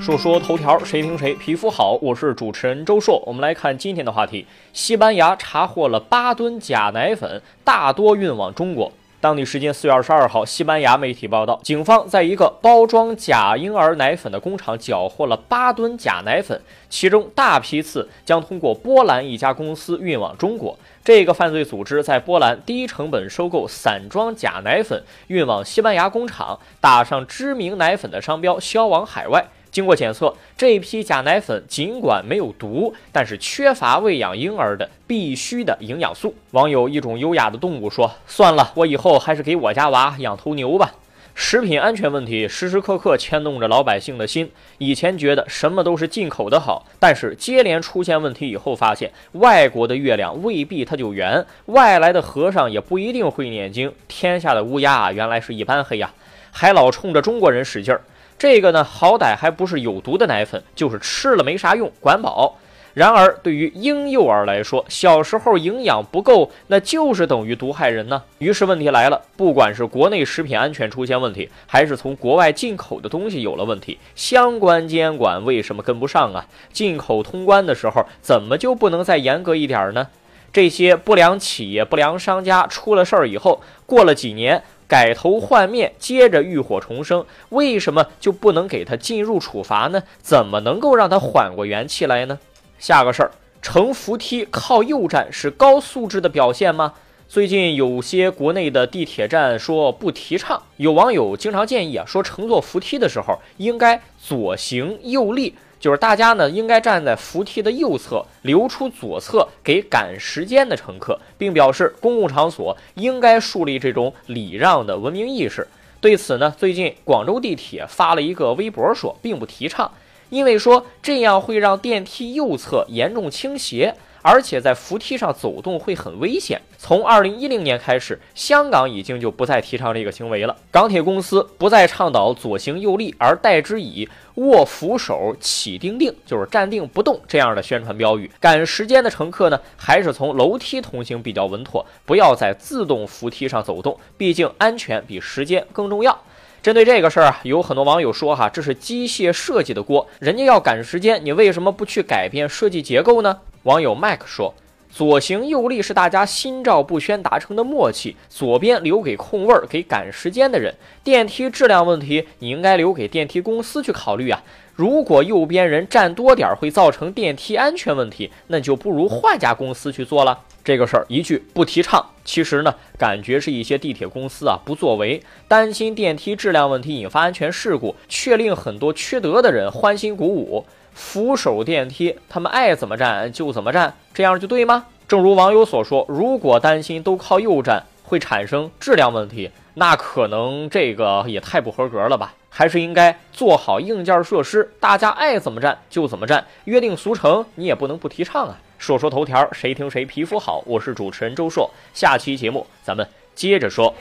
说说头条，谁听谁皮肤好。我是主持人周硕，我们来看今天的话题：西班牙查获了八吨假奶粉，大多运往中国。当地时间四月二十二号，西班牙媒体报道，警方在一个包装假婴儿奶粉的工厂缴获了八吨假奶粉，其中大批次将通过波兰一家公司运往中国。这个犯罪组织在波兰低成本收购散装假奶粉，运往西班牙工厂，打上知名奶粉的商标，销往海外。经过检测，这批假奶粉尽管没有毒，但是缺乏喂养婴儿的必须的营养素。网友一种优雅的动物说：“算了，我以后还是给我家娃养头牛吧。”食品安全问题时时刻刻牵动着老百姓的心。以前觉得什么都是进口的好，但是接连出现问题以后，发现外国的月亮未必它就圆，外来的和尚也不一定会念经。天下的乌鸦原来是一般黑呀，还老冲着中国人使劲儿。这个呢，好歹还不是有毒的奶粉，就是吃了没啥用，管饱。然而，对于婴幼儿来说，小时候营养不够，那就是等于毒害人呢。于是问题来了，不管是国内食品安全出现问题，还是从国外进口的东西有了问题，相关监管为什么跟不上啊？进口通关的时候，怎么就不能再严格一点呢？这些不良企业、不良商家出了事儿以后，过了几年。改头换面，接着浴火重生，为什么就不能给他进入处罚呢？怎么能够让他缓过元气来呢？下个事儿，乘扶梯靠右站是高素质的表现吗？最近有些国内的地铁站说不提倡，有网友经常建议啊，说乘坐扶梯的时候应该左行右立。就是大家呢，应该站在扶梯的右侧，留出左侧给赶时间的乘客，并表示公共场所应该树立这种礼让的文明意识。对此呢，最近广州地铁发了一个微博说，并不提倡，因为说这样会让电梯右侧严重倾斜。而且在扶梯上走动会很危险。从二零一零年开始，香港已经就不再提倡这个行为了。港铁公司不再倡导左行右立，而代之以握扶手起定定，就是站定不动这样的宣传标语。赶时间的乘客呢，还是从楼梯通行比较稳妥，不要在自动扶梯上走动，毕竟安全比时间更重要。针对这个事儿啊，有很多网友说哈，这是机械设计的锅，人家要赶时间，你为什么不去改变设计结构呢？网友麦克说：“左行右立是大家心照不宣达成的默契，左边留给空位儿给赶时间的人。电梯质量问题，你应该留给电梯公司去考虑啊。如果右边人站多点儿会造成电梯安全问题，那就不如换家公司去做了。这个事儿一句不提倡，其实呢，感觉是一些地铁公司啊不作为，担心电梯质量问题引发安全事故，却令很多缺德的人欢欣鼓舞。”扶手电梯，他们爱怎么站就怎么站，这样就对吗？正如网友所说，如果担心都靠右站会产生质量问题，那可能这个也太不合格了吧？还是应该做好硬件设施，大家爱怎么站就怎么站，约定俗成你也不能不提倡啊！说说头条，谁听谁皮肤好。我是主持人周硕，下期节目咱们接着说。